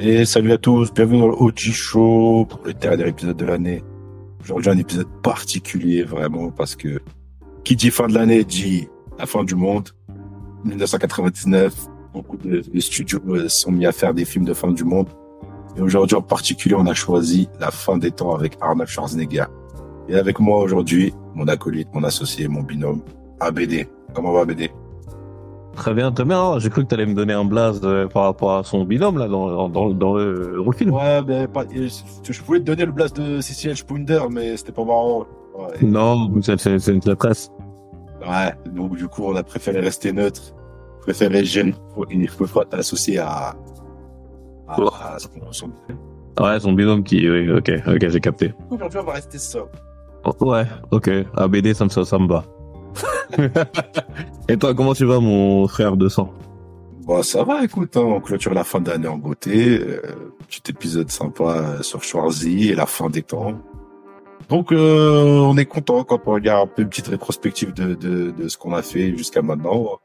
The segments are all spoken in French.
Et salut à tous, bienvenue dans le OG Show pour le dernier épisode de l'année. Aujourd'hui, un épisode particulier vraiment parce que qui dit fin de l'année dit la fin du monde. 1999, beaucoup de, studios euh, sont mis à faire des films de fin du monde. Et aujourd'hui en particulier, on a choisi la fin des temps avec Arnold Schwarzenegger. Et avec moi aujourd'hui, mon acolyte, mon associé, mon binôme, ABD. Comment va ABD Très bien, bien. Oh, J'ai cru que tu allais me donner un blaze euh, par rapport à son binôme là dans, dans, dans le, dans le film. Ouais, mais pas, je, pouvais te donner le blast de Cecil Spounder, mais c'était pas marrant. Ouais. Non, c'est une presse. Ouais, donc du coup, on a préféré rester neutre. Préféré gêner. Il faut faut t'associer à, à, Oh. à son- son- Ouais, son binôme qui. Oui, ok, ok, j'ai capté. Aujourd'hui, on va rester sobre. Oh, ouais, ok. ABD, ça me, ça, ça me va. Et toi, comment tu vas, mon frère de sang? Bon, ça va, écoute, hein, on clôture la fin d'année en beauté. Euh, petit épisode sympa euh, sur Schwarzy et la fin des temps. Donc, euh, on est content quand on regarde un peu une petite rétrospective de, de, de ce qu'on a fait jusqu'à maintenant.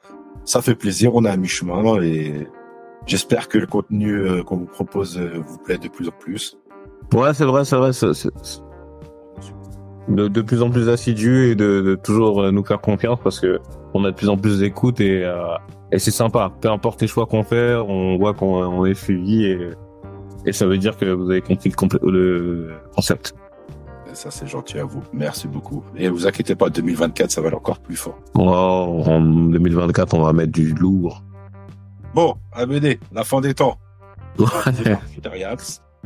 Ça fait plaisir, on est à mi-chemin et j'espère que le contenu euh, qu'on vous propose vous plaît de plus en plus. Ouais, c'est vrai, c'est vrai. c'est- c'est- c'est De, de plus en plus assidu et de, de toujours euh, nous faire confiance parce que on a de plus en plus d'écoute et, euh, et c'est sympa. Peu importe les choix qu'on fait, on voit qu'on on est suivi et, et ça veut dire que vous avez compris le, le concept. Ça, c'est gentil à vous. Merci beaucoup. Et vous inquiétez pas, 2024, ça va aller encore plus fort. Oh, en 2024, on va mettre du lourd. Bon, ABD, la fin des temps. Ouais.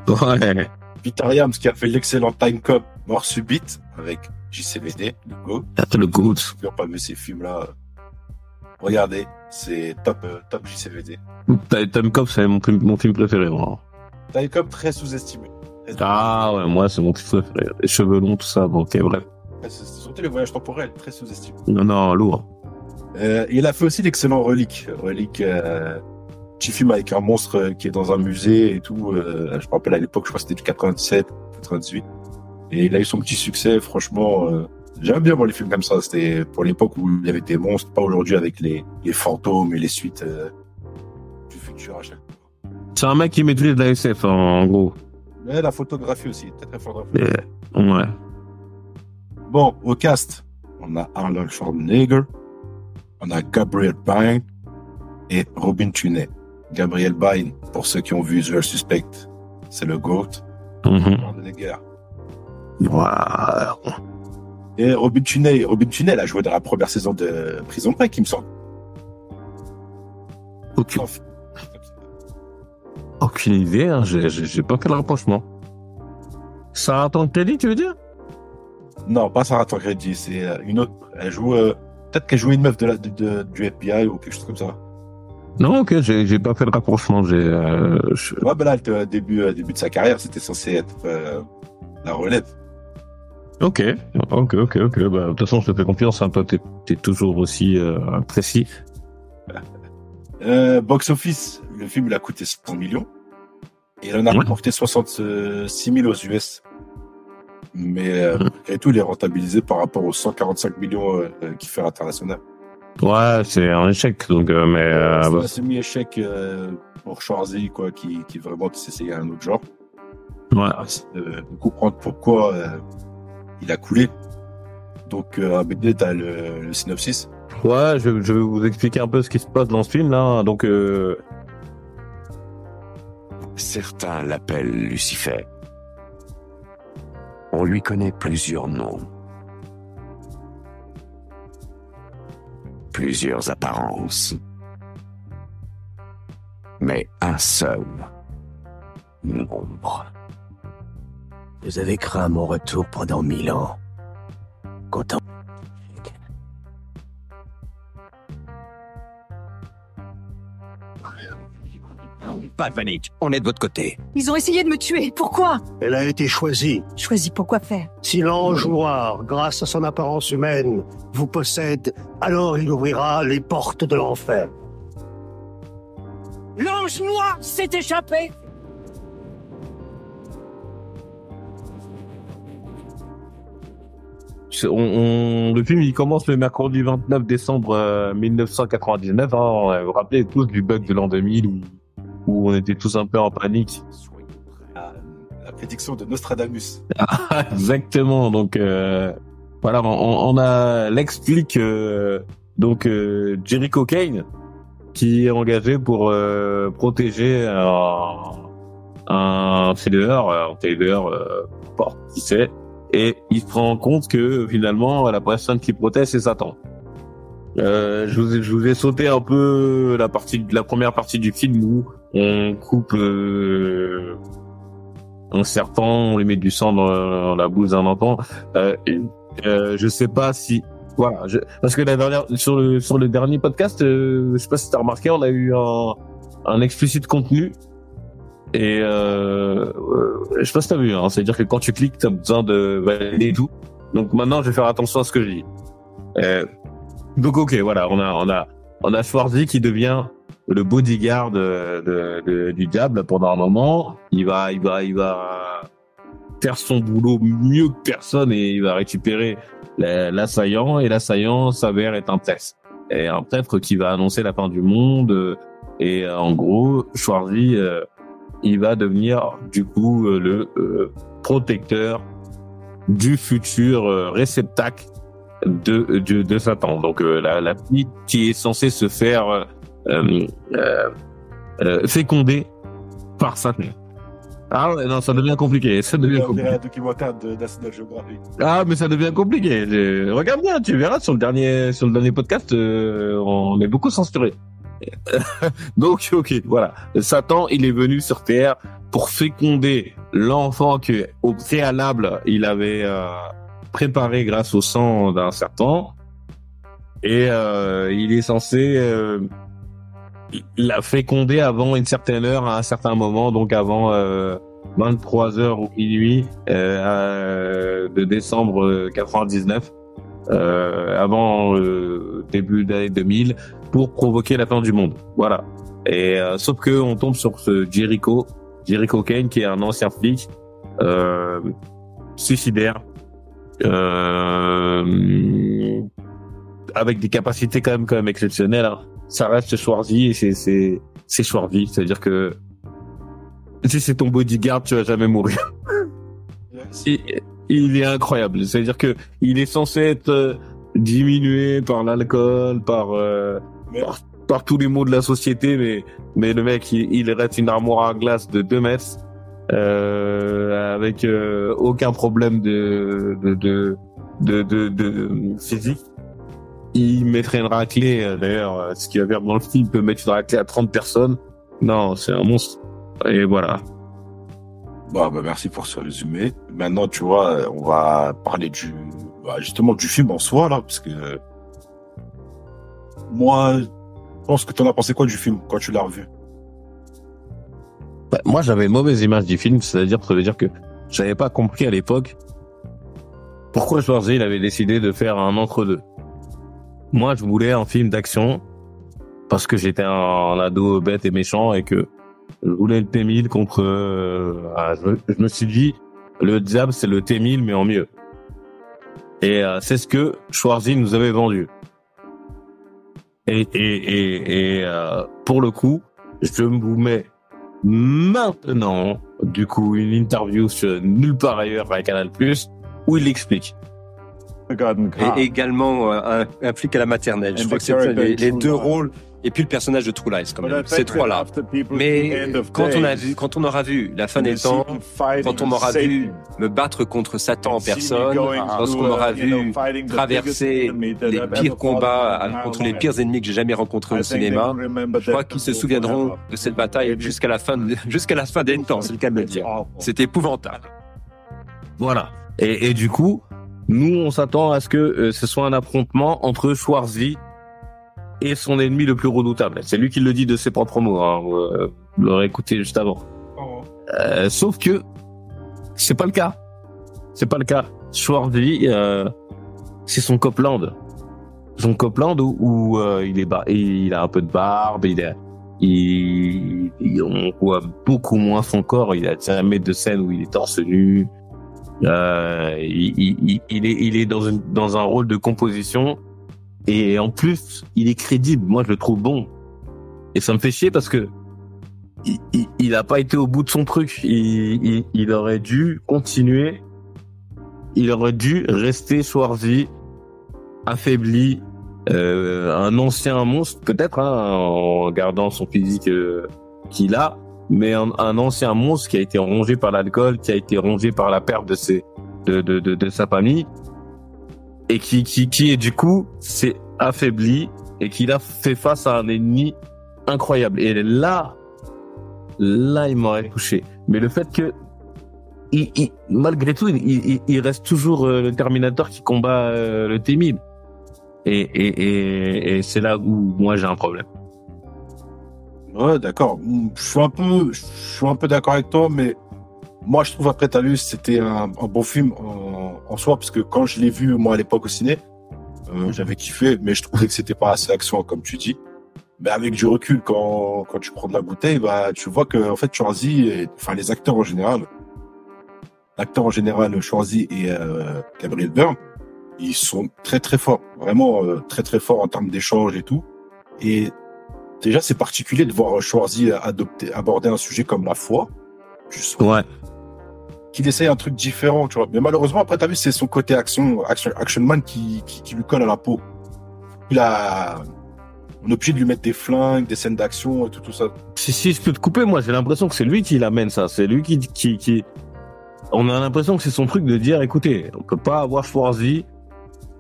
Ouais. Peter Yams qui a fait l'excellent Time Cop Mort Subite avec JCVD, le go. Le. Ceux qui n'ont pas vu ces films-là, euh, regardez, c'est top, euh, top JCVD. Time Cop, c'est mon, film- mon film préféré. moi. Time Cop très sous-estimé. Ah ouais, moi, c'est mon film préféré. Les cheveux longs, tout ça. Bon, ok, bref. très- C'est surtout les voyages temporels, très sous-estimé. Non, non, lourd. Euh, il a fait aussi l'excellent Relique. Relique, euh, petit film avec un monstre euh, qui est dans un musée et tout. euh, je me rappelle à l'époque, je crois que c'était du 97, 98. Et il a eu son petit succès, franchement. Euh, J'aime bien voir les films comme ça. C'était pour l'époque où il y avait des monstres, pas aujourd'hui avec les, les fantômes et les suites euh, du futur à chaque fois. C'est un mec qui maîtrise la SF, hein, en gros. Mais la photographie aussi, très fort. Et- ouais. Bon, au cast, on a Arnold Schwarzenegger, on a Gabriel Byrne et Robin Tunney. Gabriel Byrne, pour ceux qui ont vu The Suspect, c'est le GOAT. Mhm. Schwarzenegger. Wow. Et Robin Tunney, Robin Tunney, elle a joué dans la première saison de Prison Break, il me semble. Aucune, aucune idée, hein. j'ai j'ai- j'ai pas fait le rapprochement. Sarah Tancredi, tu veux dire? Non, pas Sarah Tancredi, c'est euh, une autre. Elle joue, euh, peut-être qu'elle jouait une meuf de la, de, de- du FBI ou quelque chose comme ça. Non, ok, j'ai j'ai pas fait le rapprochement. J'ai, euh, je- Ouais, ben là, début, euh, début de sa carrière, c'était censé être euh, la relève. Ok, ok, ok, ok. Bah, de toute façon, je te fais confiance. Hein. Toi, t'es es toujours aussi euh, précis. Euh, box office, le film il a coûté 100 millions et il en a Ouais. rapporté 66 000 aux US. Mais euh, Mhm. et tout, il est rentabilisé par rapport aux 145 millions qu'il fait à l'international. Ouais, c'est un échec. Donc, euh, mais euh, c'est bah, un semi-échec euh, pour Schwarzy, quoi, qui, qui vraiment qui s'essayait à un autre genre. ouais. C'est de, de comprendre pourquoi euh, il a coulé. Donc, euh, ABD, t'as le, le synopsis. Ouais, je, je vais vous expliquer un peu ce qui se passe dans ce film là. Donc, euh, Certains l'appellent Lucifer. On lui connaît plusieurs noms. Plusieurs apparences. Mais un seul nombre. Vous avez craint mon retour pendant mille ans. Content. Pas de panique, on est de votre côté. Ils ont essayé de me tuer. Pourquoi? Elle a été choisie. Choisis pourquoi faire? Si l'ange noir, grâce à son apparence humaine, vous possède, alors il ouvrira les portes de l'enfer. L'ange noir s'est échappé c'est- on, on- le film il commence le mercredi 29 décembre euh, 1999. Hein, vous vous rappelez tous du bug de l'an 2000 où où on était tous un peu en panique. La, la prédiction de Nostradamus. Exactement. Donc euh, voilà, on, on a l'explique euh, donc euh, Jericho Kane qui est engagé pour euh, protéger un, un trader, un trader euh, n'importe qui c'est, et il se rend compte que finalement la personne qui protège c'est Satan. Euh, je, vous ai, je vous ai sauté un peu la partie, la première partie du film où on coupe euh, un serpent, on lui met du sang dans, dans la bouche d'un enfant. Euh, euh, je sais pas si voilà, je, parce que la dernière sur le sur le dernier podcast, euh, je sais pas si t'as remarqué, on a eu un un explicite contenu et euh, euh, je sais pas si t'as vu, hein, c'est-à-dire que quand tu cliques, t'as besoin de valider tout. Donc maintenant, je vais faire attention à ce que je dis. Euh, donc ok, voilà, on a on a on a Schwarzy qui devient le bodyguard de, de, de- du diable pendant un moment. Il va il va il va faire son boulot mieux que personne et il va récupérer la- l'assaillant et l'assaillant s'avère être un prêtre. Et un prêtre qui va annoncer la fin du monde euh, et euh, en gros Schwarzy euh, il va devenir du coup le protecteur du futur réceptacle de, de de Satan. Donc la la petite qui est censée se faire euh, euh, euh, féconder par Satan. Ah ouais, non, ça devient compliqué, ça devient compliqué. un documentaire de National Geographic. Ah, mais ça devient compliqué. Je- Regarde bien, tu verras sur le dernier, sur le dernier podcast, euh, on est beaucoup censuré. Donc, ok, voilà. Satan, il est venu sur Terre pour féconder l'enfant que, au préalable, il avait euh, préparé grâce au sang d'un serpent. Et euh, il est censé la féconder avant une certaine heure, à un certain moment, donc avant euh, 23 heures ou minuit euh, de décembre euh, 99, euh, avant euh, début d'année 2000, pour provoquer la fin du monde. Voilà. Et euh, sauf que on tombe sur ce Jericho, Jericho Kane, qui est un ancien flic euh, suicidaire, euh, avec des capacités quand même quand même exceptionnelles. hein. Ça reste Schwarzy et c'est c'est c'est Schwarzy, c'est-à-dire que si c'est ton bodyguard, tu vas jamais mourir. il, il est incroyable. C'est-à-dire que il est censé être euh, diminué par l'alcool, par, euh, par par tous les maux de la société, mais mais le mec, il, il reste une armoire à glace de 2 mètres, euh, avec euh, aucun problème de de de de, de, de physique. Il mettrait une raclée, euh, d'ailleurs, euh, ce qu'il va faire dans le film, il peut mettre une raclée à 30 personnes. Non, c'est un monstre. Et voilà. Bon, bah, merci pour ce résumé. Maintenant, tu vois, on va parler du, bah, justement, du film en soi, là, parce que moi, je pense que t'en as pensé quoi du film quand tu l'as revu? Bah, moi, j'avais une mauvaise image du film, c'est-à-dire, ça veut dire que j'avais pas compris à l'époque pourquoi Schwarzy il avait décidé de faire un entre-deux. Moi, je voulais un film d'action parce que j'étais un, ado bête et méchant et que je voulais le T-1000 contre. euh, ah, je, me- suis dit, le diable, c'est le T-1000 mais en mieux. Et euh, c'est ce que Schwarzy nous avait vendu. Et, et, euh, pour le coup, je vous mets maintenant, du coup, une interview sur nulle part ailleurs à Canal+, où il explique. Et également euh, un, un flic à la maternelle. Je crois the que c'est les, deux rôles et puis le personnage de True Lies quand même. Ces trois-là. Mais quand on a vu, quand on aura vu la fin des temps, quand on aura vu me battre contre Satan en personne, lorsqu'on aura vu traverser les pires combats contre les pires ennemis que j'ai jamais rencontrés au cinéma, je crois qu'ils se souviendront de cette bataille jusqu'à la fin, jusqu'à la fin des temps, c'est le cas de le dire. C'est épouvantable. Voilà. Et, et du coup, nous, on s'attend à ce que euh, ce soit un affrontement entre Schwarzy et son ennemi le plus redoutable. C'est lui qui le dit de ses propres mots. Hein. Euh, Vous l'aurez écouté juste avant. Euh, sauf que c'est pas le cas. C'est pas le cas. Schwarzy, euh, c'est son Copland. Son Copland où, où, euh, il est bar- il a un peu de barbe, il est, il, il- on voit beaucoup moins son corps. Il a jamais de scène où il est torse nu. Euh, il, est, il est dans, une, dans un rôle de composition et en plus, il est crédible. Moi, je le trouve bon. Et ça me fait chier parce que il, il, il a pas été au bout de son truc. Il, il, il aurait dû continuer. Il aurait dû rester Schwarzy affaibli, euh, un ancien monstre peut-être hein, en gardant son physique euh, qu'il a, mais un, un, ancien monstre qui a été rongé par l'alcool, qui a été rongé par la perte de ses de de, de, sa famille et qui qui qui est du coup s'est affaibli et qu'il a fait face à un ennemi incroyable. Et là, là, il m'aurait touché. Mais le fait que, il, il, malgré tout, il, il, reste toujours euh, le Terminator qui combat euh, le T-1000. Et, et, et, et c'est là où moi j'ai un problème. D'accord. Je suis un peu, je suis un peu d'accord avec toi, mais moi je trouve après Talus c'était un, bon film en, en, soi parce que quand je l'ai vu moi à l'époque au ciné, euh, j'avais kiffé, mais je trouvais que c'était pas assez action comme tu dis. Mais avec du recul, quand, quand tu prends de la bouteille, bah, tu vois que, en fait, Schwarzy, et, enfin, les acteurs en général, l'acteur en général, Schwarzy et euh, Gabriel Byrne, ils sont très très forts, vraiment euh, très très forts en termes d'échange et tout. Et déjà, c'est particulier de voir Schwarzy adopter, aborder un sujet comme la foi. Ouais. Qu'il essaye un truc différent, tu vois. Mais malheureusement, après, t'as vu, c'est son côté action, action, action man qui, qui, qui lui colle à la peau. Il a, on est obligé de lui mettre des flingues, des scènes d'action et tout, tout ça. Si, si je peux te couper, moi j'ai l'impression que c'est lui qui l'amène ça. C'est lui qui, qui, qui... On a l'impression que c'est son truc de dire, écoutez, on peut pas avoir Schwarzy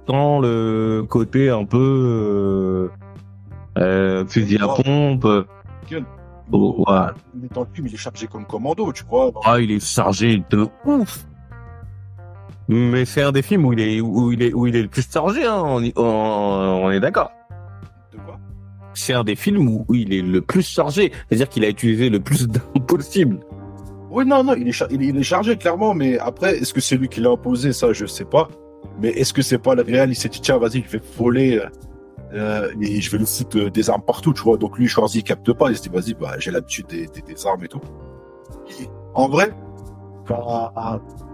sans le côté un peu euh, euh, fusil à pompe. Oh, ouais. Il est dans le film, il est chargé comme commando, tu vois. Ah, il est chargé de ouf. Mais c'est un des films où il est où il est où il est le plus chargé, hein. on, on, on est d'accord c'est un des films où, il est le plus chargé. C'est-à-dire qu'il a utilisé le plus d'armes possible. Oui, non, non, il est, il, il est chargé, clairement, mais après, est-ce que c'est lui qui l'a imposé? Ça, je sais pas. Mais est-ce que c'est pas le réel Il s'est dit, tiens, vas-y, je vais voler euh, et je vais lui foutre des armes partout, tu vois. Donc lui, choisit, il capte pas. Il se dit, vas-y, bah, j'ai l'habitude des, des, des, armes et tout. Et en vrai, dans,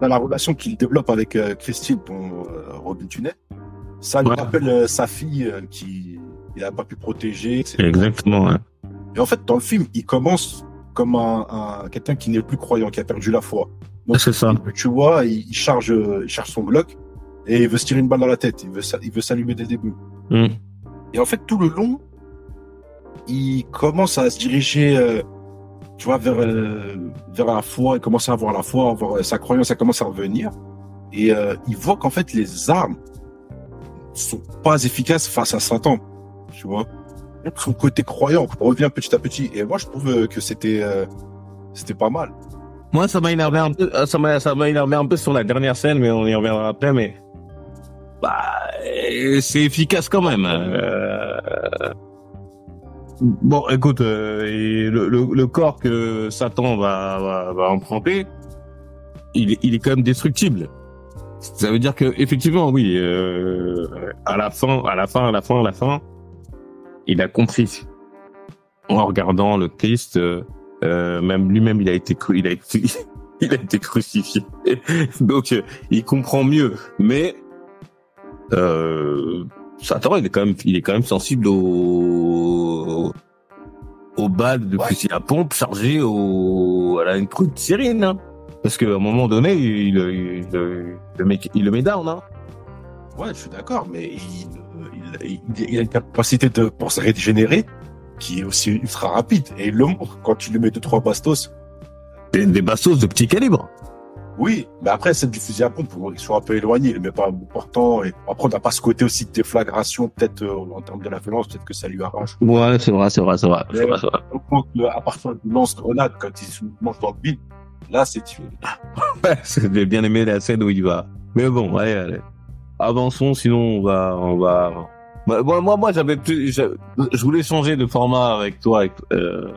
dans la relation qu'il développe avec euh, Christine, bon, euh, Robin Tunet, ça lui ouais. rappelle euh, sa fille qui il a pas pu protéger. Etc. Exactement. Ouais. Et en fait, dans le film, il commence comme un, un quelqu'un qui n'est plus croyant, qui a perdu la foi. C'est ça. Tu vois, il, il, charge, il charge son Glock et il veut se tirer une balle dans la tête. Il veut, il veut s'allumer dès le début. Mm. Et en fait, tout le long, il commence à se diriger, euh, tu vois, vers euh, vers la foi. Il commence à avoir la foi, avoir sa croyance, ça commence à revenir. Et euh, il voit qu'en fait, les armes sont pas efficaces face à Satan tu vois. Son côté croyant revient petit à petit. Et moi, je trouve que c'était euh, c'était pas mal. Moi, ça m'a énervé un peu. Ça m'a ça m'a énervé un peu sur la dernière scène, mais on y reviendra après. Mais bah, c'est efficace quand même. Euh... Bon, écoute, euh, le, le, le, corps que Satan va, va, va emprunter, il, il est quand même destructible. Ça veut dire que effectivement, oui, euh, à la fin, à la fin, à la fin, à la fin, il a compris en regardant le Christ. Euh, euh, même lui-même, il a été, il a été, il a été crucifié. Donc, euh, il comprend mieux. Mais euh, Satan, il est quand même, il est quand même sensible au au bal de fusil à pompe chargé au à la une de sérine. Hein. Parce qu'à un moment donné, il, il, il, le met, il le met down. Hein. Ouais, je suis d'accord, mais il, il, il, a une capacité de pour se régénérer qui est aussi ultra rapide. Et il le quand tu lui mets deux trois bastos. Des, des bastos de petit calibre. Oui, mais après c'est du fusil à pompe, ils sont un peu éloignés, met pas important. Et après on n'a pas ce côté aussi de déflagration, peut-être euh, en termes de la violence, peut-être que ça lui arrange. Ouais, c'est vrai, c'est vrai, c'est vrai. Mais, vrai, vrai. à partir du lance-grenade, quand il se mange dans le vide, là c'est ouais, j'ai bien aimé la scène où il va. Mais bon, allez, allez. Avançons, sinon on va, on va, moi, moi, moi, j'avais plus, je voulais changer de format avec toi. Avec, euh,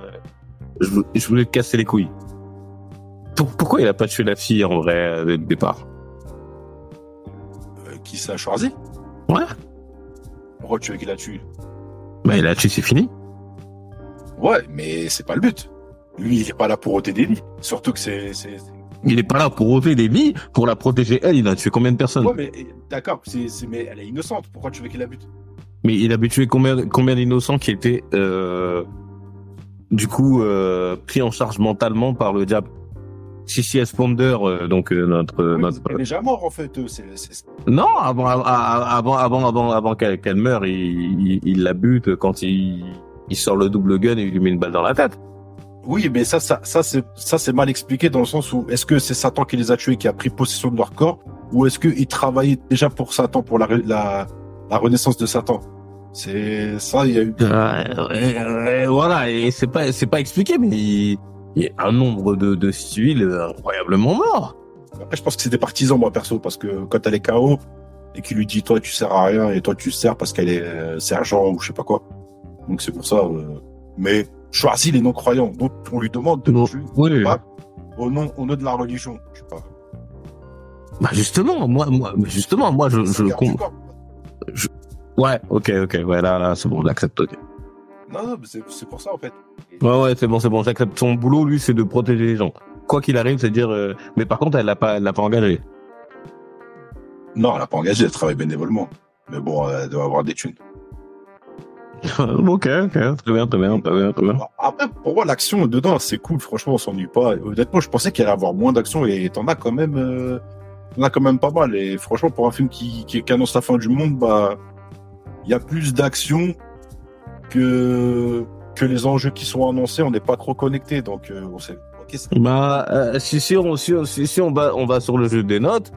je, je, voulais te casser les couilles. Pour, pourquoi il a pas tué la fille en vrai dès le départ euh, Qui ça choisi Ouais. Pourquoi tu veux qu'il la tue? Bah, il l'a tué, c'est fini. Ouais, mais c'est pas le but. Lui, il est pas là pour ôter des lits. Surtout que c'est, il est pas là pour ôter des lits, pour la protéger elle. Il a tué combien de personnes? Ouais, mais d'accord, mais elle est innocente. Pourquoi tu veux qu'il la bute mais il a tué combien, combien d'innocents qui étaient euh, du coup euh, pris en charge mentalement par le diable? Sissi Esponder, euh, donc euh, notre Oui, notre est déjà mort, en fait. euh, c'est- c'est- non avant avant avant avant avant, qu'elle qu'elle meure, il, il, il la bute quand il il sort le double gun et il lui met une balle dans la tête. Oui, mais ça, ça, ça, c'est, ça, c'est mal expliqué dans le sens où est-ce que c'est Satan qui les a tués, qui a pris possession de leur corps, ou est-ce qu'ils travaillaient déjà pour Satan, pour la, la, la renaissance de Satan? C'est ça, il y a eu. Euh, voilà et c'est pas c'est pas expliqué mais il, il y a un nombre de, de civils incroyablement morts. Après, je pense que c'est des partisans, moi, perso, parce que quand elle est KO, et qu'il lui dit, toi, tu sers à rien, et toi, tu sers parce qu'elle est euh, sergent, ou je sais pas quoi. Donc, c'est pour ça, euh, mais choisis les non-croyants. Donc, on lui demande de Non. tuer Oui. pas au nom, au nom de la religion. Je sais pas. Bah justement moi moi justement moi je je corps. ouais ok ok ouais là là c'est bon j'accepte ok. Non, non, mais c'est, pour ça, en fait. Ouais, ouais, c'est bon, c'est bon, j'accepte. Son boulot, lui, c'est de protéger les gens. Quoi qu'il arrive, c'est dire. euh, Mais par contre, elle l'a pas, elle l'a pas engagé. Non, elle a pas engagé, elle travaille bénévolement. Mais bon, elle doit avoir des thunes. ok, ok, très bien, très bien, très bien, très bien. Après, pour moi, l'action dedans, c'est cool. Franchement, on s'ennuie pas. Honnêtement, je pensais qu'il allait y avoir moins d'action et t'en as quand même, euh, t'en as quand même pas mal. Et franchement, pour un film qui, qui, qui annonce la fin du monde, bah, il y a plus d'action que, les enjeux qui sont annoncés. On n'est pas trop connectés. Donc, euh, on sait, Bah, euh, si, si, on, si, si, on, va, on va sur le jeu des notes,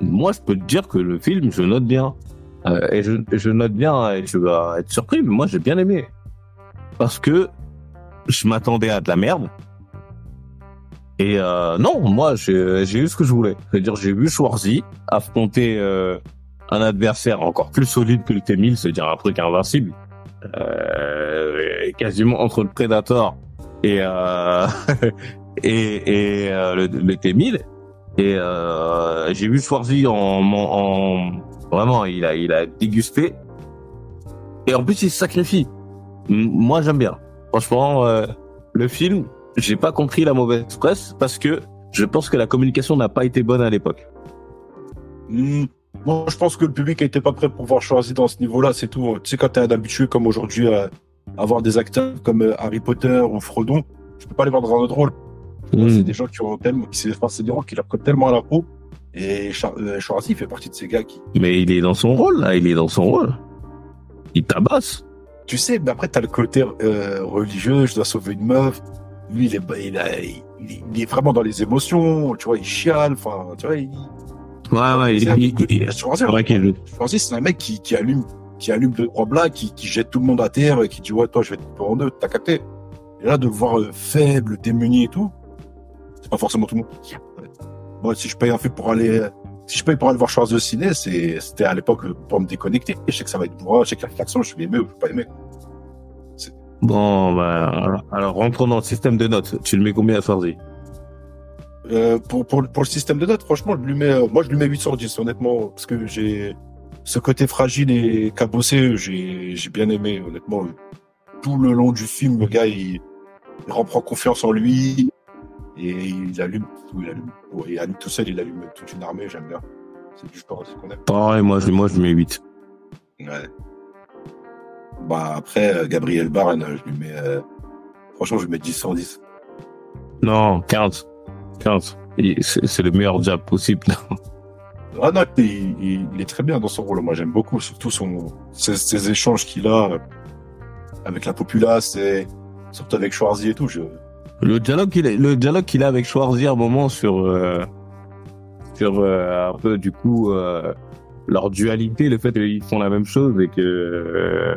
moi, je peux te dire que le film, je note bien. Euh, et je, note bien, et je vais être surpris, mais moi, j'ai bien aimé. Parce que je m'attendais à de la merde. Et euh, non, moi, j'ai eu ce que je voulais. C'est-à-dire, j'ai vu Schwarzy affronter un adversaire encore plus solide que le T-1000, c'est-à-dire un truc invincible. Euh, quasiment entre le Predator et euh, et, et euh, le, le T-1000. Et euh, j'ai vu Schwarzy en, en, en- vraiment, il a il a dégusté. Et en plus, il se sacrifie. Moi, j'aime bien. Franchement, euh, le film, j'ai pas compris la mauvaise presse parce que je pense que la communication n'a pas été bonne à l'époque. Hmm. Moi, je pense que le public n'était pas prêt pour voir choisir dans ce niveau-là, c'est tout. Tu sais, quand t'es un habitué comme aujourd'hui à avoir des acteurs comme euh, Harry Potter ou Frodon, je peux pas les voir dans un autre rôle. C'est des gens qui ont tellement, qui enfin, c'est des rôles qui leur collent tellement à la peau. Et Char euh, Schwarzy fait partie de ces gars qui, Mais il est dans son rôle, là. Il est dans son rôle. Il tabasse. tu sais, mais après t'as le côté euh, religieux, je dois sauver une meuf. Lui, il est, il, a- il, il est vraiment dans les émotions, tu vois, il chiale, enfin, tu vois, il, Ouais, ouais. Il, il, il- Schwarzy, c'est vrai qu'il c'est un mec qui, qui allume, qui allume deux, trois blagues, qui, qui jette tout le monde à terre et qui dit, ouais, toi, je vais te couper en deux, t'as capté. Et là, de voir euh, faible, démuni et tout, c'est pas forcément tout le monde. qui- Moi, si je paye un film pour aller, si je paye pour aller voir Schwarzy au ciné, c'était à l'époque euh, pour me déconnecter. Je sais que ça va être bourrin, je sais que l'action, je vais aimer ou je vais pas aimer. Bon, bah, alors, alors, rentrons dans le système de notes. Tu le mets combien à Schwarzy Euh, pour, pour, pour le système de notes, franchement, je lui mets, euh, moi, je lui mets 8 sur 10, honnêtement, parce que j'ai ce côté fragile et cabossé, j'ai, j'ai bien aimé, honnêtement. Tout le long du film, le gars, il, il reprend confiance en lui et il allume tout, il allume, tout seul, il allume toute une armée, j'aime bien. C'est du sport qu'on aime. Pareil, moi, je, moi, je mets 8. Ouais. Bah, après, euh, Gabriel Barne, je lui mets, euh, franchement, je lui mets 10 sur 10. Non, 15. 15. Il- C'est le meilleur job possible. Ah non, il, il- il est très bien dans son rôle. Moi, j'aime beaucoup, surtout son, ses, ses échanges qu'il a avec la populace et surtout avec Schwarzy et tout. Je... Le dialogue qu'il a, le dialogue qu'il a avec Schwarzy à un moment sur euh, sur euh, un peu du coup euh, leur dualité, le fait qu'ils font la même chose et que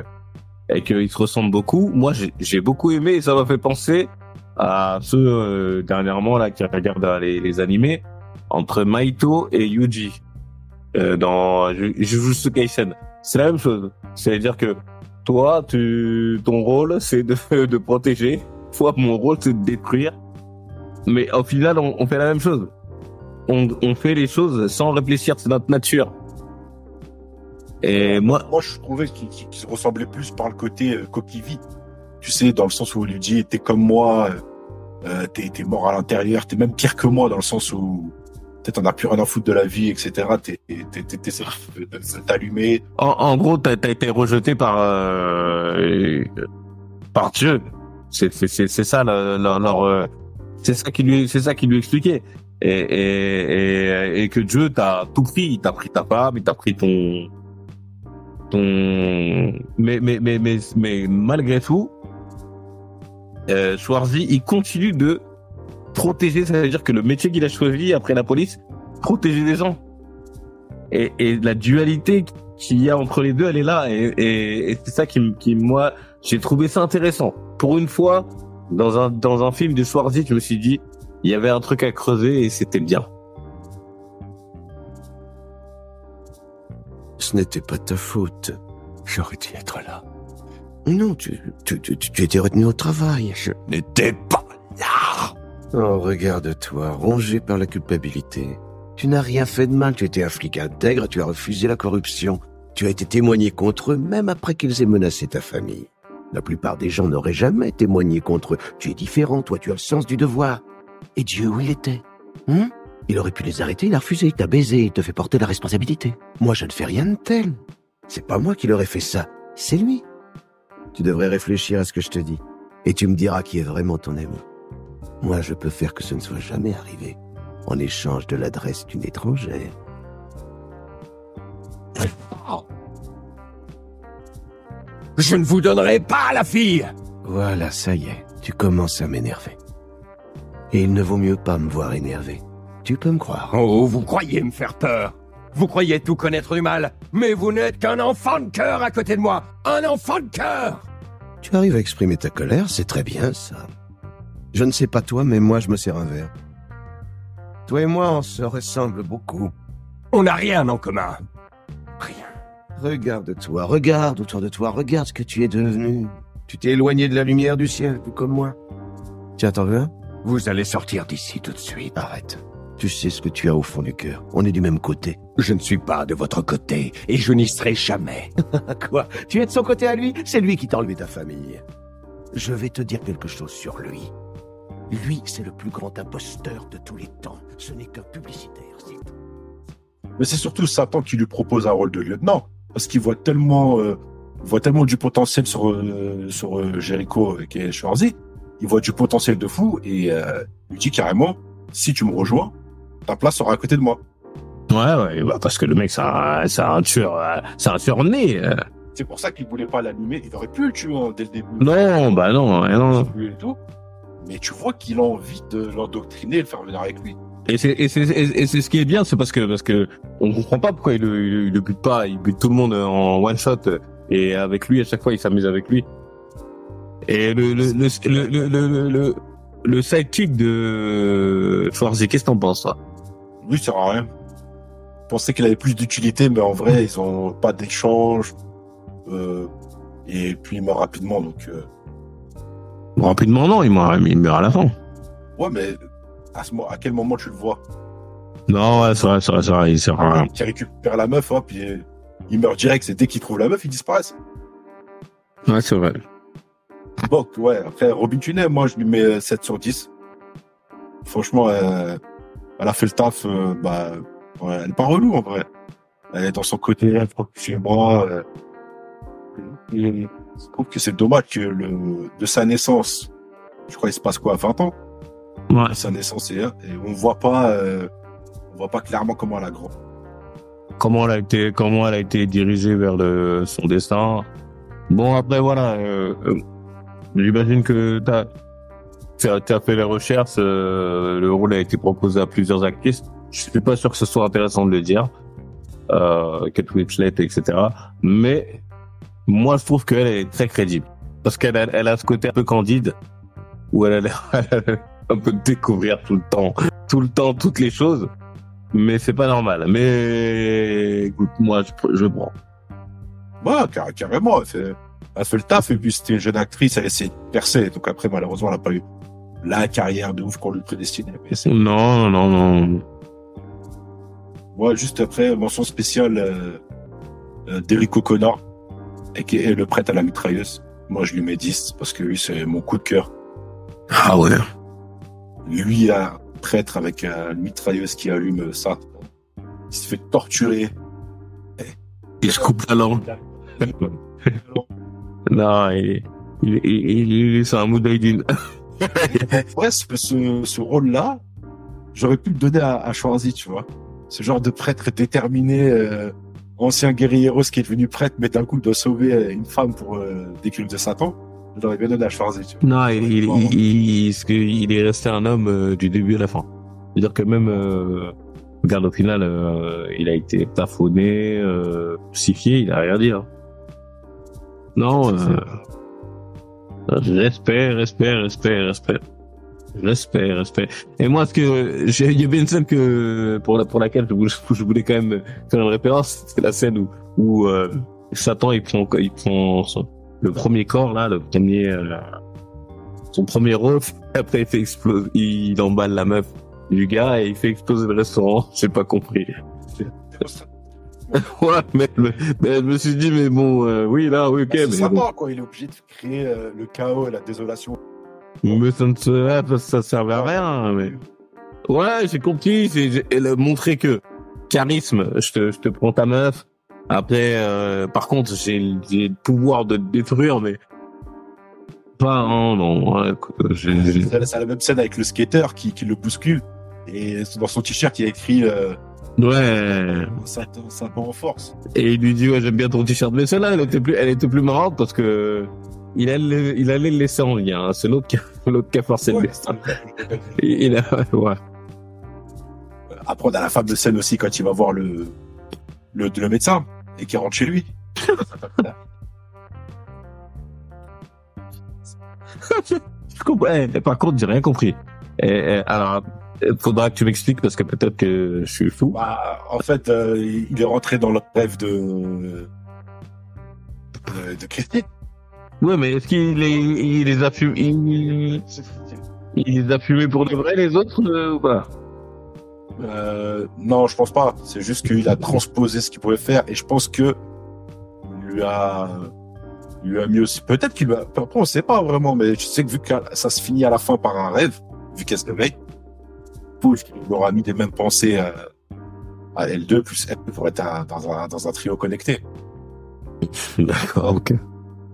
et qu'ils se ressemblent beaucoup. Moi, j'ai j'ai beaucoup aimé et ça m'a fait penser à ceux euh, dernièrement là qui regardent euh, les, les animés entre Maito et Yuji euh, dans Ju- Jujutsu Kaisen. C'est la même chose. C'est-à-dire que toi, tu ton rôle c'est de de protéger fois mon rôle c'est de détruire. Mais au final, on, on fait la même chose. On, on fait les choses sans réfléchir, c'est notre nature. Et moi, Moi, je trouvais qu'il se ressemblait plus par le côté euh, coquille vide. Tu sais, dans le sens où il lui dit, t'es comme moi, euh, euh, t'es mort à l'intérieur, t'es même pire que moi, dans le sens où peut-être t'en as plus rien à foutre de la vie, etc. T'es t'es- t'allumer. en, gros, t'as as été rejeté par euh, par Dieu. C'est ça leur, euh, c'est ça qui lui ça qui lui expliquait. Et et et, et que Dieu t'a tout pris, il t'a pris ta femme, il t'a pris ton ton mais mais mais mais mais malgré tout euh, il continue de protéger, ça veut dire que le métier qu'il a choisi après la police, protéger les gens. Et, la dualité qu'il y a entre les deux, elle est là. Et, c'est ça qui, qui, moi, j'ai trouvé ça intéressant. Pour une fois, dans un, dans un film de Schwarzy, je me suis dit, il y avait un truc à creuser et c'était bien. Ce n'était pas ta faute. J'aurais dû être là. Non, tu, tu, tu, tu- étais retenu au travail. Je... N'était pas là. Oh, regarde-toi, rongé par la culpabilité. Tu n'as rien fait de mal, tu étais un flic intègre, tu as refusé la corruption. Tu as été témoigné contre eux, même après qu'ils aient menacé ta famille. La plupart des gens n'auraient jamais témoigné contre eux. Tu es différent, toi, tu as le sens du devoir. Et Dieu, où il était? Hein? Il aurait pu les arrêter, il a refusé, il t'a baisé, il te fait porter la responsabilité. Moi, je ne fais rien de tel. C'est pas moi qui leur ai fait ça, c'est lui. Tu devrais réfléchir à ce que je te dis. Et tu me diras qui est vraiment ton ami. Moi, je peux faire que ce ne soit jamais arrivé, en échange de l'adresse d'une étrangère. Je ne vous donnerai pas la fille. Voilà, ça y est, tu commences à m'énerver. Et il ne vaut mieux pas me voir énervé. Tu peux me croire. Oh, vous croyez me faire peur. Vous croyez tout connaître du mal. Mais vous n'êtes qu'un enfant de cœur à côté de moi. Un enfant de cœur. Tu arrives à exprimer ta colère, c'est très bien ça. Je ne sais pas toi, mais moi je me sers un verre. Toi et moi, on se ressemble beaucoup. On n'a rien en commun. Rien. Regarde-toi, regarde autour de toi, regarde ce que tu es devenu. Tu t'es éloigné de la lumière du ciel, tout comme moi. Tiens, t'en veux un? Vous allez sortir d'ici tout de suite. Arrête. Tu sais ce que tu as au fond du cœur. On est du même côté. Je ne suis pas de votre côté et je n'y serai jamais. Quoi? Tu es de son côté à lui? C'est lui qui t'a enlevé ta famille. Je vais te dire quelque chose sur lui. Lui, c'est le plus grand imposteur de tous les temps. Ce n'est qu'un publicitaire, c'est tout. Mais c'est surtout Satan qui lui propose un rôle de lieutenant. Parce qu'il voit tellement, euh, voit tellement du potentiel sur, euh, sur euh, Jericho est Schwarzy. Il voit du potentiel de fou et il lui dit carrément, si tu me rejoins, ta place sera à côté de moi. Ouais, ouais, bah parce que le mec, c'est un, c'est un tueur, euh, c'est un tueur né. euh. C'est pour ça qu'il voulait pas l'allumer. Il aurait pu le tuer hein, dès le début. Non, bah non, ouais, non. Et tout. Mais tu vois qu'il a envie de l'endoctriner et de le faire venir avec lui. Et c'est et c'est et et c'est ce qui est bien, c'est parce que parce que on comprend pas pourquoi il le, il, le- il le bute pas, il bute tout le monde en one shot euh, et avec lui à chaque fois il s'amuse avec lui. Et le le le le le le, le, le, le sidekick de Schwarzy, qu'est-ce que t'en penses toi? Lui, ça sert à rien. Je pensais qu'il avait plus d'utilité, mais en vrai, ils ont pas d'échange. Euh, et puis il meurt rapidement, donc. euh, Rapidement non, il meurt, il meurt à la fin. Ouais, mais à, ce, mo- à quel moment tu le vois? Non, ouais, c'est vrai, c'est vrai, c'est vrai, il sert à rien. Qui récupère la meuf, hop, il, il meurt direct. C'est dès qu'il trouve la meuf, il disparaît. Ouais, c'est vrai. Bon, ouais, après, Robin Tunney, moi, je lui mets euh, 7 sur 10. Franchement, euh, elle a fait le taf, euh, bah, ouais, elle est pas relou, en vrai. Elle est dans son côté, elle prend chez moi. euh, et je trouve que c'est dommage que le, de sa naissance, je crois qu'il se passe quoi, 20 ans? Ouais. De sa naissance et, et on voit pas, euh, on voit pas clairement comment elle a grandi. comment elle a été comment elle a été dirigée vers le, son destin. Bon après voilà, euh, euh, j'imagine que t'as t'as t'as fait les recherches, euh, le rôle a été proposé à plusieurs actrices. Je suis pas sûr que ce soit intéressant de le dire, euh, Kate Winslet etc. Mais moi je trouve qu'elle est très crédible parce qu'elle a, ce côté un peu candide où elle a l'air un peu de découvrir tout le temps, tout le temps toutes les choses mais c'est pas normal. Mais écoute, moi, je, prends. Car- carrément, elle fait, le taf, et puis c'était une jeune actrice, elle essaie de percer, donc après, malheureusement, elle n'a pas eu la carrière de ouf qu'on lui prédestinait. Mais Non, non, non. moi, juste après, mention spéciale, euh, euh, d'Eric O'Connor, et qui est le prêtre à la mitrailleuse. Moi, je lui mets 10, parce que lui, c'est mon coup de cœur. Ah ouais. Lui, un prêtre avec une mitrailleuse qui allume ça. Il se fait torturer. Il se coupe la langue. Non, il est... il, il, il est sur un mood d'une. ouais, ce, ce, ce rôle-là, j'aurais pu le donner à, à Schwarzy, tu vois. Ce genre de prêtre déterminé, euh, ancien guerrier rose qui est devenu prêtre, mais d'un coup doit sauver une femme pour euh, des crimes de Satan. J'aurais bien donné à Schwarzy, tu vois. Non, il, il, il, il, il est resté un homme euh, du début à la fin. C'est-à-dire que même, euh, regarde, au final, euh, il a été plafonné, euh, crucifié, il a rien dit. Hein. Non, euh, respect, respect, respect, respect. Respect, respect. Et moi, ce que il y a bien une scène que pour la pour laquelle je voulais, quand même faire une référence, c'est la scène où où euh, Satan il prend il prend son, le premier corps là, le premier euh, son premier rôle, après il fait exploser, il emballe la meuf du gars et il fait exploser le restaurant. J'ai pas compris. ouais, mais, mais, je me suis dit mais bon, euh, oui là, oui ok. C'est mais bon. quoi. Il est obligé de créer euh, le chaos et la désolation. Mais ça ne se, ouais, ça servait à rien, mais. Ouais, j'ai compris, j'ai- elle a montré que charisme, je te, je te prends ta meuf. Après, euh, par contre, j'ai, le pouvoir de te détruire, mais pas, hein, non, ouais, C'est c'est la même scène avec le skater qui, qui le bouscule. Et dans son t-shirt, il y a écrit euh, ouais. Satan, Satan en force. Et il lui dit, ouais, j'aime bien ton t-shirt, mais celle-là, elle était plus, elle était plus marrante parce que il allait, il allait le laisser en lien. hein. C'est l'autre qui, a- l'autre qui a forcé le destin. Il, a, ouais. Après, on a la fameuse scène aussi quand il va voir le, le, le médecin et qu'il rentre chez lui. Je comprends. Eh, par contre, j'ai rien compris. Eh, eh, alors, faudra que tu m'expliques parce que peut-être que je suis fou. Bah, en fait, euh, il est rentré dans le rêve de, de, de Christine. Ouais, mais est-ce qu'il les, il les a fumés, il, il les a fumés pour de vrai les autres euh, ou pas? Euh, non, je pense pas. C'est juste qu'il a transposé ce qu'il pouvait faire et je pense que lui a, lui a mis aussi. Peut-être qu'il lui a. Après, on sait pas vraiment, mais je sais que vu que ça se finit à la fin par un rêve, vu qu'elle se réveille, Pouf, il lui aura mis des mêmes pensées euh, à L2 plus L2 pour être un- dans un dans un trio connecté. D'accord, ok.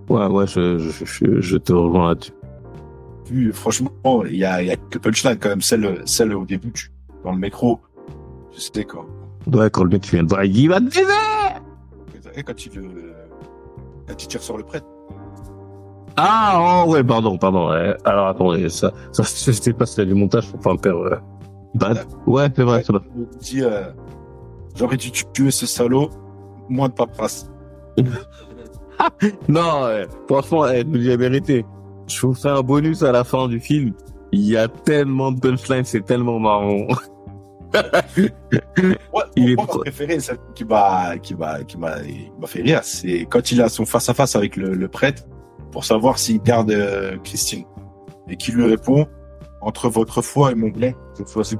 Ouais, ouais, je, je, je, je te rejoins là-dessus. Franchement, il y a, y a que punchline quand même, celle celle au début tu- dans le métro. Je sais quoi. Ouais, quand le mec vient de voir, il va te Et quand il euh, quand il tire sur le prêtre. Ah, oh, ouais, pardon, pardon. Alors, attendez, ça, ça, je sais pas si c'est du montage pour pas me faire, bad. Ouais, c'est vrai, c'est vrai. Il dit euh, j'aurais dû tuer ce salaud, moins de paperasse. Non, ouais, franchement, eh, je vous dis la vérité. Je vous fais un bonus à la fin du film. Il y a tellement de punchlines, c'est tellement marrant. Ouais, Il est moi, trop- ma préférée, celle qui m'a qui m'a qui m'a qui m'a fait rire, c'est quand il a son face à face avec le, le prêtre pour savoir s'il garde euh, Christine et qui lui répond entre votre foi et mon blé, je choisis.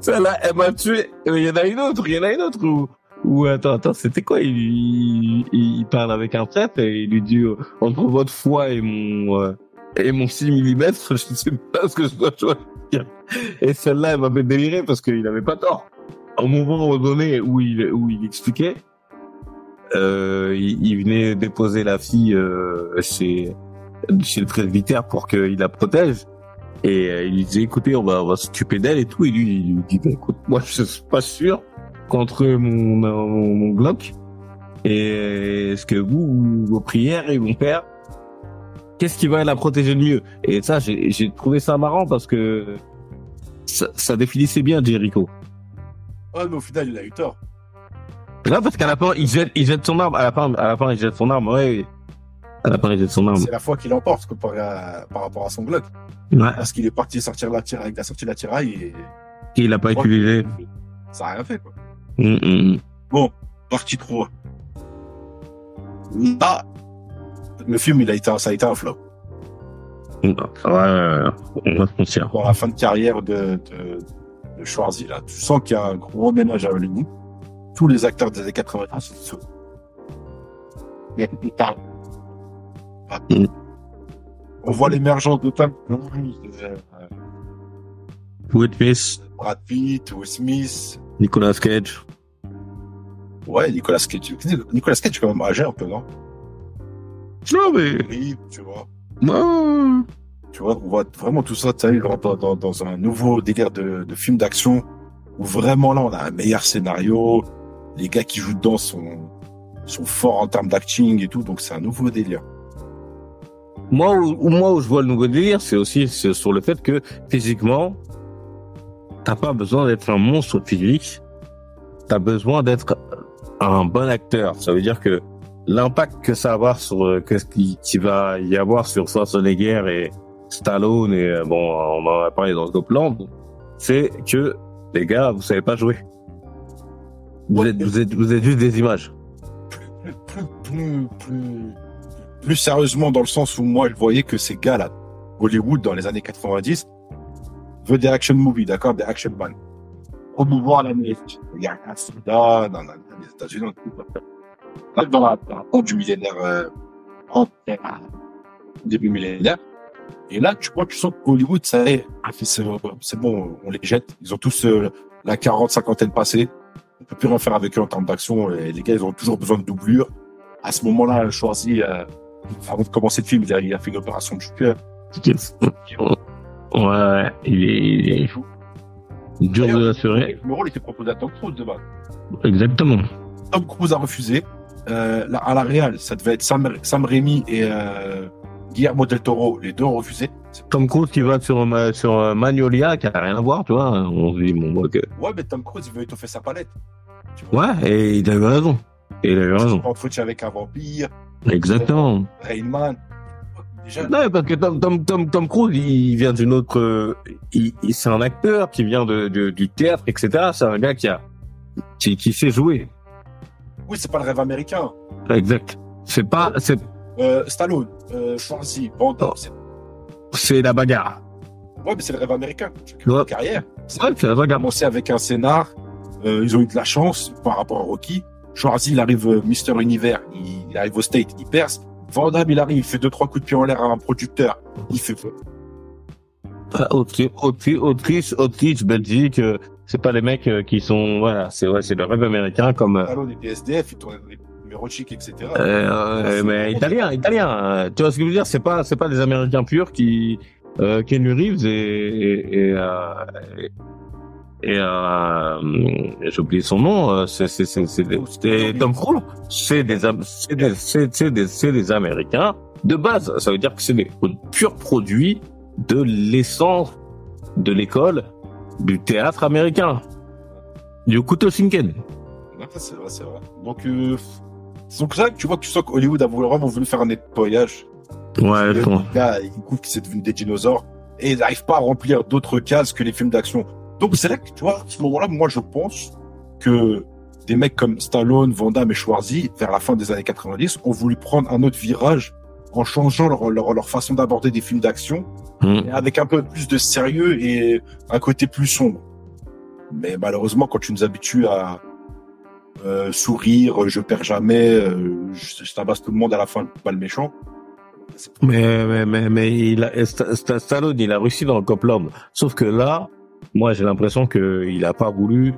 Celle-là, elle m'a tué. Euh, Il y en a une autre, il y en a une autre où, où attends, attends, c'était quoi? Il, parle avec un prêtre et il lui dit, euh, entre votre foi et mon, euh, et mon 6 mm, je sais pas ce que je dois choisir. Et celle-là, elle m'a fait délirer parce qu'il avait pas tort. Au moment donné où il, où il expliquait, euh, il, il venait déposer la fille, euh, chez, chez le presbytère pour qu'il la protège. Et euh, il disait, écoutez, on va, on va s'occuper d'elle et tout. Et lui, il lui dit, écoute, moi, je suis pas sûr qu'entre mon, mon, mon Glock et ce que vous, vos prières et mon père, qu'est-ce qui va la protéger le mieux? Et ça, j'ai trouvé ça marrant parce que ça, ça définissait bien Jericho. Ouais, mais au final, il a eu tort. Là, parce qu'à la fin, il jette, il jette son arme. À la fin, à la fin, il jette son arme. Ouais. À la fin, il jette son arme. C'est la foi qui l'emporte comparé à- par rapport à son Glock. Ouais. Parce qu'il est parti sortir la tiraille avec la sortie de la tiraille et Il a pas utilisé. ça a rien fait, quoi. Hum, hum, hum. Partie 3. Là, le film, il a été, ça a été un flop. Ouais, on va se mentir. Dans la fin de carrière de, de, de Schwarzy, là, tu sens qu'il y a un gros ménage à Hollywood. Tous les acteurs des années 80 sont dessous. Il y a des tas. Mm. On voit l'émergence de Tom euh, Will Smith, Brad Pitt, Will Smith. Nicolas Cage. Ouais, Nicolas Cage. Nicolas Cage est quand même âgé un peu, non? Non, mais. Oui, tu vois. Non. Tu vois, on voit vraiment tout ça, tu sais, dans, dans, dans un nouveau délire de, de film d'action où vraiment là, on a un meilleur scénario. Les gars qui jouent dedans sont, sont forts en termes d'acting et tout, donc c'est un nouveau délire. Moi, où, moi, où je vois le nouveau délire, c'est aussi sur le fait que physiquement, t'as pas besoin d'être un monstre physique. T'as besoin d'être un bon acteur. Ça veut dire que l'impact que ça va avoir sur euh, qu'est-ce qui, qui, va y avoir sur Schwarzenegger et Stallone et euh, bon, on en a parlé dans Scopland, c'est que les gars, vous savez pas jouer. Vous êtes, vous êtes, vous êtes juste des images. Plus, plus, plus, plus, plus sérieusement dans le sens où moi je voyais que ces gars-là, Hollywood dans les années 90, veut des action movies, d'accord, des action man. Promouvoir l'Amérique. Il y a un soldat dans, les États-Unis, dans, dans la, dans du millénaire, euh, début millénaire. Et là, tu vois, tu sens Hollywood, ça est, c'est bon, on les jette. Ils ont tous euh, la quarante, cinquantaine passée. On peut plus rien faire avec eux en termes d'action. Et les gars, ils ont toujours besoin de doublure. À ce moment-là, choisi, euh, avant de commencer le film, il a, il a fait une opération de cœur. Ouais, il est, il est fou. Dur de l'assurer. Le rôle était proposé à Tom Cruise de base. Exactement. Tom Cruise a refusé. Euh, à la Real, ça devait être Sam, Sam Raimi et euh, Guillermo del Toro, les deux ont refusé. Tom Cruise qui va sur, sur Magnolia, qui a rien à voir, tu vois. On se dit, bon, ok. Ouais, mais Tom Cruise, il veut étoffer sa palette. Ouais, et il a eu raison. Et il a eu raison. Entretien avec un vampire. Exactement. Rainman. Déjà... Non, parce que Tom, Tom, Tom, Tom Cruise, il vient d'une autre. Il, il c'est un acteur qui vient de, de, du théâtre, etc. C'est un gars qui a qui, qui sait jouer. Oui, c'est pas le rêve américain. Exact. C'est pas. C'est. Euh, Stallone, euh, Schwarzy, Van Damme. C'est la bagarre. Ouais, mais c'est le rêve américain. Ouais. Carrière. Ouais, c'est la bagarre. Commencé avec un scénar. Euh, ils ont eu de la chance par rapport à Rocky. Schwarzy, il arrive euh, Mister Univers, il, il arrive au State, il perce. Van Damme, il arrive, il fait deux, trois coups de pied en l'air à un producteur. Il fait feu. Autriche, Autriche, Autriche, Belgique, euh, c'est pas les mecs euh, qui sont, voilà, c'est ouais, c'est le rêve américain comme. Euh, Stallone était SDF, il tournait dans les chics, etc. Euh, mais italien, italien. Tu vois ce que je veux dire? C'est pas, c'est pas des Américains purs qui, euh, Ken Reeves et et, et, euh, et euh, j'ai oublié son nom. C'est c'est c'est c'est Tom Cruise. C'est des c'est des c'est des c'est des Américains de base. Ça veut dire que c'est des purs produits de l'essence de l'école du théâtre américain, du couteau Shinken. C'est vrai, c'est vrai. Donc, euh, donc ça, tu vois que tu sens qu'Hollywood a vraiment voulu faire un nettoyage. Ouais, je pense. Là, ils découvrent que c'est devenu des dinosaures et ils n'arrivent pas à remplir d'autres cases que les films d'action. Donc c'est là que, tu vois, à ce moment-là, moi, je pense que des mecs comme Stallone, Van Damme et Schwarzy, vers la fin des années 90, ont voulu prendre un autre virage en changeant leur, leur, leur façon d'aborder des films d'action, Mmh. avec un peu plus de sérieux et un côté plus sombre. Mais malheureusement, quand tu nous habitues à euh, sourire, je perds jamais, euh, je, je tabasse tout le monde à la fin, pas le méchant. Mais, mais, mais, mais il a, Stallone, il a réussi dans Copland. Sauf que là, moi, j'ai l'impression qu'il a pas voulu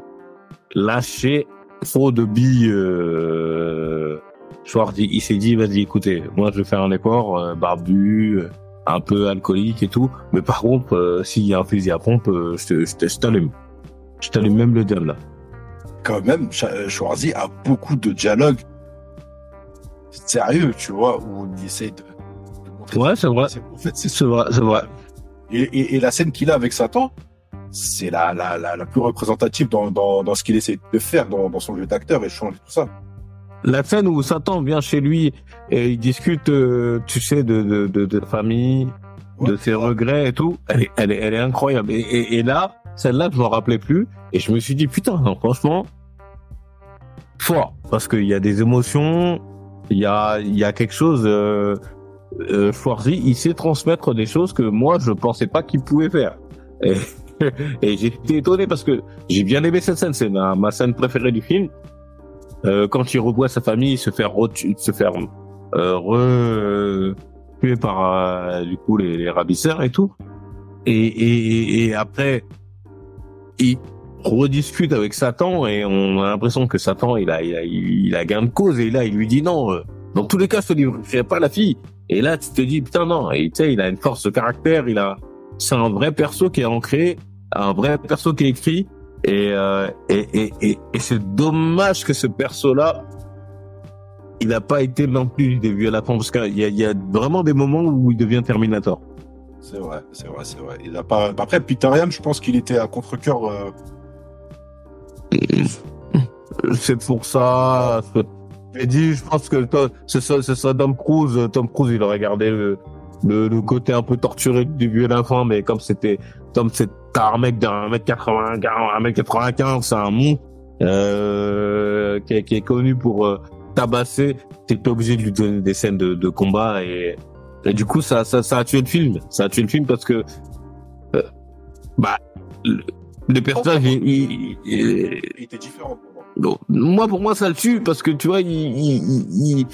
lâcher trop de billes, euh, Schwarzy. Il s'est dit, vas-y, écoutez, moi, je vais faire un effort, euh, barbu, un peu alcoolique et tout. Mais par contre, euh, s'il y a un fusil à pompe, euh, je t'allume. Je t'allume même le diable là. Quand même, Schwarzy a beaucoup de dialogues sérieux, tu vois, où on essaie de, de montrer. Ouais, c'est vrai. En fait, c'est vrai, c'est vrai. Et, et, et la scène qu'il a avec Satan, c'est la, la, la, la plus représentative dans, dans, dans ce qu'il essaie de faire dans, dans son jeu d'acteur et changer tout ça. La scène où Satan vient chez lui et il discute, euh, tu sais, de, de, de, de famille, de Ouais. ses regrets et tout, elle est, elle est, elle est incroyable. Et, et, et là, celle-là, je m'en rappelais plus. Et je me suis dit, putain, non, franchement, fort. Parce qu'il y a des émotions, il y a, y a quelque chose, euh, euh, Schwarzy, il sait transmettre des choses que moi, je pensais pas qu'il pouvait faire. Et, et j'ai été étonné parce que j'ai bien aimé cette scène. C'est ma, ma scène préférée du film. Euh, quand il revoit sa famille se faire se faire euh, tuer par euh, du coup les, les ravisseurs et tout et, et- et après rediscute avec Satan et on a l'impression que Satan il a, il a gain de cause et là il lui dit non euh, dans tous les cas je te livrerai pas la fille. Et là tu te dis putain non. Et tu sais il a une force de caractère il a c'est un vrai perso qui est ancré un vrai perso qui est écrit. Et euh, et, et, et, c'est dommage que ce perso là il n'a pas été non plus du début à la fin parce qu'il y a vraiment des moments où il devient Terminator c'est vrai, c'est vrai, c'est vrai. Il a pas. Après, Peter Ryan, je pense qu'il était à contre-cœur. Euh... C'est pour ça. J'ai dit, je pense que c'est ça, c'est ça, Tom Cruise. Tom Cruise, il aurait gardé le, le, côté un peu torturé du début à la fin, mais comme c'était, Tom, c'est un mec d'un mètre 80, un mètre 95, c'est un monstre, euh, qui, est, connu pour euh, tabasser. T'es obligé de lui donner des scènes de, de combat et, et du coup, ça, ça, ça a tué le film. Ça a tué le film parce que, euh, bah, le, le personnage, il, il, il, il, était différent pour moi. Moi, pour moi, ça le tue parce que tu vois, il, il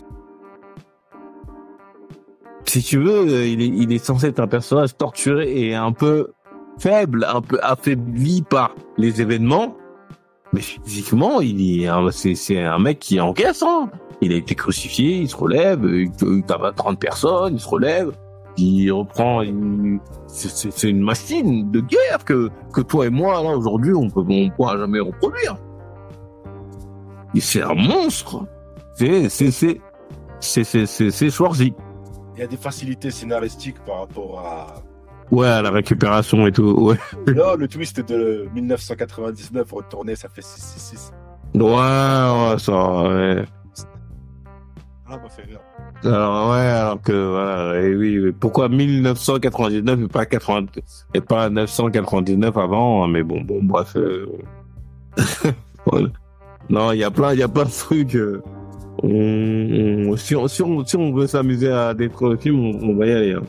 si tu veux, il est, il est censé être un personnage torturé et un peu faible, un peu affaibli par les événements. Mais physiquement, il est, c'est, c'est un mec qui encaisse, hein. Il a été crucifié, il se relève, il, il tape 30 personnes, il se relève, il reprend une, c'est, une machine de guerre que, que toi et moi, là, aujourd'hui, on peut, on pourra jamais reproduire. Et c'est un monstre. C'est, c'est, c'est, c'est, c'est, c'est, c'est Schwarzy. Il y a des facilités scénaristiques par rapport à, Ouais, la récupération et tout, ouais. Là, le twist de 1999 retourné, ça fait 666. Ouais, ouais, ça, ouais. Fait. Alors, ouais, alors que, voilà, et oui, pourquoi 1999 et pas 80, et pas 999 avant, hein, mais bon, bon, bref, euh... voilà. Non, il y a plein, il y a plein de trucs, euh... on, si on, si on, si on veut s'amuser à détruire le film, on, va y aller, hein.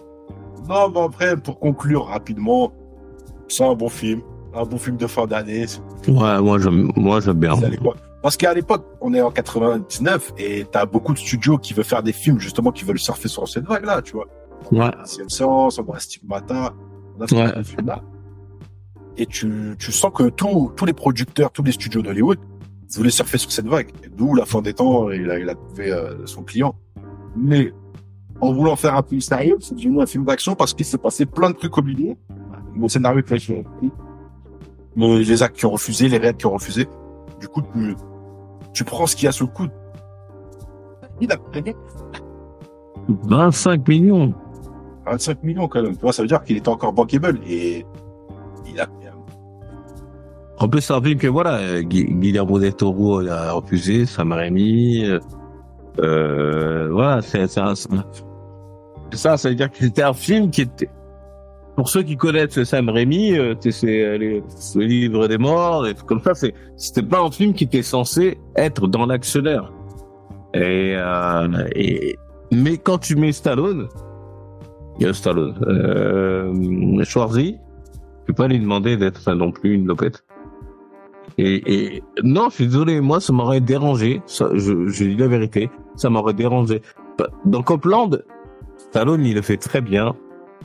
Non, mais après, pour conclure rapidement, c'est un bon film. Un bon film de fin d'année. Ouais, moi, j'aime, moi, j'aime bien. Parce qu'à l'époque, on est en 99 et t'as beaucoup de studios qui veulent faire des films, justement, qui veulent surfer sur cette vague-là, tu vois. Ouais. Ancienne Science, on a Stigmata, on a ce ouais. film-là. Et tu, tu sens que tous, tous les producteurs, tous les studios d'Hollywood voulaient surfer sur cette vague. D'où la fin des temps, il a, il a trouvé euh, son client. Mais en voulant faire un film sérieux, c'est devenu un film d'action parce qu'il s'est passé plein de trucs au milieu. Mon scénario est fait les actes qui ont refusé, les réels qui ont refusé. Du coup, tu, tu prends ce qu'il y a sous le coude. Il a gagné 25 millions. 25 millions quand même. Tu vois, ça veut dire qu'il était encore bankable et il a. En plus, ça vu que voilà, Guillermo del Toro a refusé, Sam Raimi. Euh, voilà, c'est ça. Ça, ça veut dire que c'était un film qui était. Pour ceux qui connaissent Sam Raimi, euh, c'est le livre des morts et comme ça. C'était pas un film qui était censé être dans l'actionnaire. Euh, et mais quand tu mets Stallone, il y a Stallone, euh, Schwarzy, tu peux pas lui demander d'être non plus une lopette. Et, non, je suis désolé, moi ça m'aurait dérangé. Je dis la vérité, ça m'aurait dérangé. Dans Copland, Stallone il le fait très bien,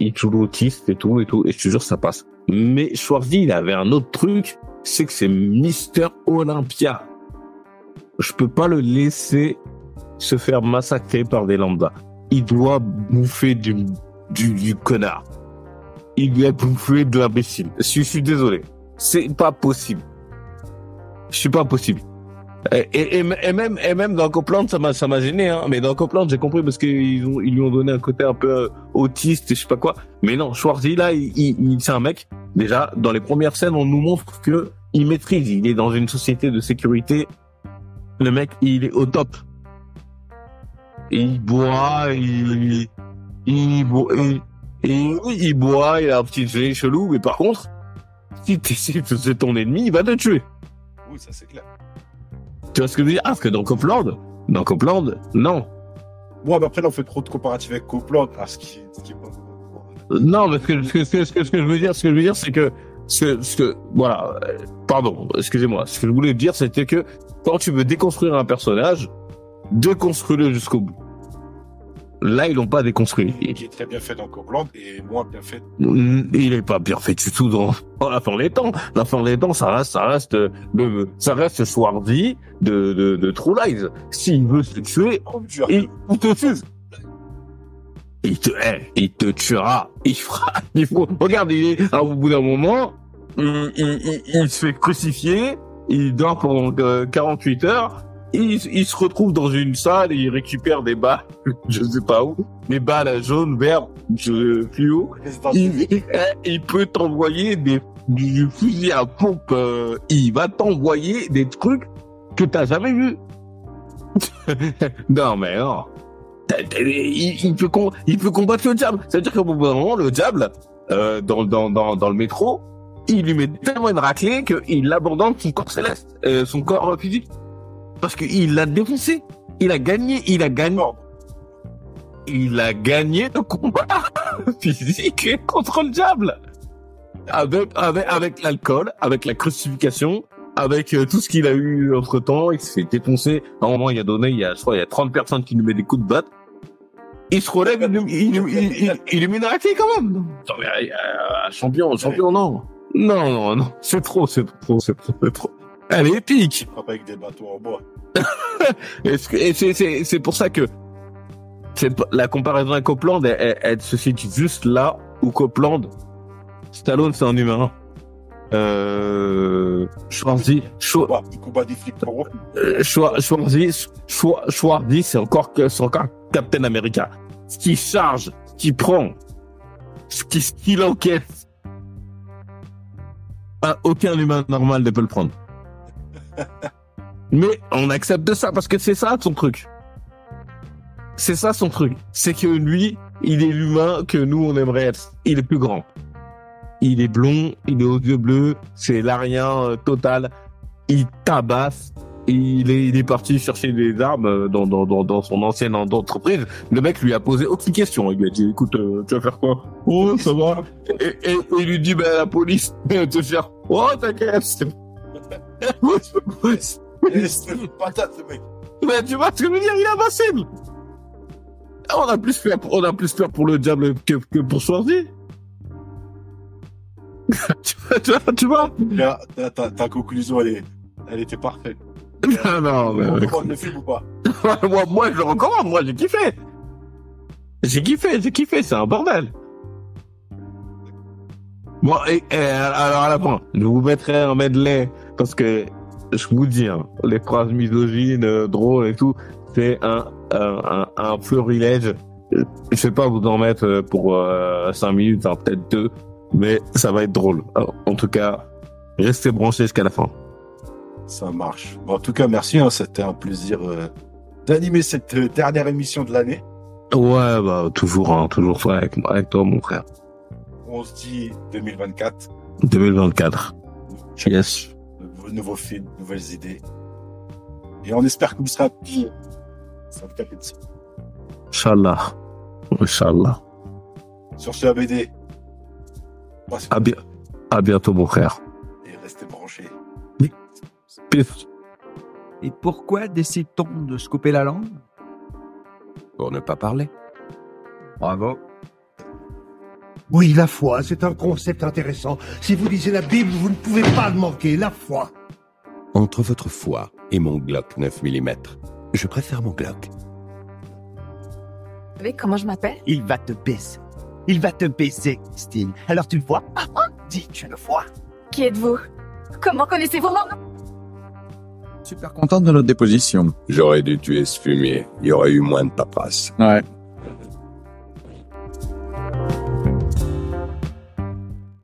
il joue l'autiste et tout et tout, et je te jure ça passe. Mais Schwarzy il avait un autre truc, c'est que c'est Mister Olympia. Je peux pas le laisser se faire massacrer par des lambda. Il doit bouffer du, du, du connard. Il doit bouffer de l'imbécile. Je, je suis désolé. C'est pas possible. Je suis pas possible. Et, et, et, même et même dans Copland ça m'a ça m'a gêné hein. Mais dans Copland j'ai compris parce qu'ils ont ils lui ont donné un côté un peu euh, autiste je sais pas quoi. Mais non Schwarzy là il, il c'est un mec déjà dans les premières scènes on nous montre que il maîtrise. Il est dans une société de sécurité. Le mec il est au top. Et il boit il il boit il, il, boit il a un petit jeu chelou. Mais par contre si c'est ton ennemi il va te tuer. Oui ça c'est clair tu vois ce que je veux dire? Ah, parce que dans Copland, dans Copland, non. Bon, mais après, là, on fait trop de comparatifs avec Copland. Ah, ce qui, ce qui est pas... Non, mais ce que, ce que, ce que, ce que je veux dire, ce que je veux dire, c'est que, ce, ce que, voilà, pardon, excusez-moi. Ce que je voulais dire, c'était que quand tu veux déconstruire un personnage, déconstruis-le jusqu'au bout. Là, ils l'ont pas déconstruit. Qui est très bien fait dans Copland et moins bien fait. Il est pas bien fait du tout dans, dans la fin des temps. La fin des temps, ça reste, ça reste, le, ça reste Swardy de, de, de True Lies. S'il veut se tuer, il, il te tue. Il te, eh, il te tuera. Il fera, il faut, regarde, il est, au bout d'un moment, il, il, il, il se fait crucifier, il dort pendant 48 heures, il, il, se retrouve dans une salle et il récupère des balles, je sais pas où, des balles jaune, vert, fluo. Il, il peut t'envoyer des du fusil à pompe. Euh, il va t'envoyer des trucs que t'as jamais vu. non mais non. Il, il, peut il peut combattre le diable. C'est-à-dire qu'au bout d'un moment, le diable, euh, dans, dans, dans, dans le métro, il lui met tellement une raclée qu'il abandonne son corps céleste, euh, son corps physique parce qu'il l'a défoncé. Il a gagné, il a gagné. Il a gagné le combat physique contre le diable. Avec, avec, avec l'alcool, avec la crucifixion, avec euh, tout ce qu'il a eu entre temps, il s'est fait défoncer. À un moment, il a donné, il y a, je crois, il y a 30 personnes qui lui mettent des coups de batte. Il se relève, il, il, il, quand même. Un champion, champion, non. Non, non, non. C'est trop, c'est trop, c'est trop, c'est trop. Elle est épique. Frappe avec des bateaux en bois. et c'est pour ça que la comparaison avec Copland, elle, elle, se situe juste là où Copland, Stallone, c'est un humain. Euh, Schwarzy, euh, Schwarzy, Schwarzy, c'est encore que, c'est encore Captain America. Ce qui charge, ce qui prend, ce qui, ce qu'il encaisse. aucun humain normal ne peut le prendre. Mais on accepte ça parce que c'est ça son truc. C'est ça son truc. C'est que lui, il est l'humain que nous on aimerait être. Il est plus grand. Il est blond, il est aux yeux bleus, c'est l'arien euh, total. Il tabasse. Il est, il est parti chercher des armes euh, dans, dans, dans, dans son ancienne entreprise. Le mec lui a posé aucune question. Il lui a dit, écoute, euh, tu vas faire quoi? Oh, ça va. Et, et, il lui dit, ben, la police, te faire, oh, t'inquiète, c'est patate, ce mec. Mais tu vois ce que je veux dire, il est invincible. On a plus peur, on a plus peur pour le diable que, que pour Schwarzy. tu vois, tu vois, tu vois. Ta, ta, ta, conclusion, elle, est, elle était parfaite. Non, non, mais. On recommande le film ou pas? Moi, moi, je le recommande, moi, j'ai kiffé. J'ai kiffé, j'ai kiffé, c'est un bordel. Bon, et, et, alors à la fin, je vous mettrai un medley parce que je vous dis, hein, les phrases misogynes, euh, drôles et tout, c'est un, un, un, florilège. Je sais pas vous en mettre euh, pour euh, 5 minutes, hein, peut-être deux, mais ça va être drôle. Alors, en tout cas, restez branchés jusqu'à la fin. Ça marche. Bon, en tout cas, merci. Hein, C'était un plaisir euh, d'animer cette euh, dernière émission de l'année. Ouais, bah toujours, hein, toujours ça avec, avec toi, mon frère. On se dit 2024. 2024. Yes nouveaux films, nouvelles idées. Et on espère que vous serez pire. Ça va taper dessus. Inch'Allah. Inch'Allah. Sur ce ABD. À, bi à bientôt, mon frère. Et restez branchés. Peace. Et pourquoi décide-t-on de se couper la langue? Pour ne pas parler. Bravo. Oui, la foi, c'est un concept intéressant. Si vous lisez la Bible, vous ne pouvez pas le manquer, la foi. Entre votre foi et mon Glock 9 mm, je préfère mon Glock. Vous savez comment je m'appelle? Il va te baisser. Il va te baiser, Christine. Alors tu le vois? Ah, ah, Dis, tu le vois. Qui êtes-vous? Comment connaissez-vous mon nom? Super contente de notre déposition. J'aurais dû tuer ce fumier. Il y aurait eu moins de paperasse. Ouais.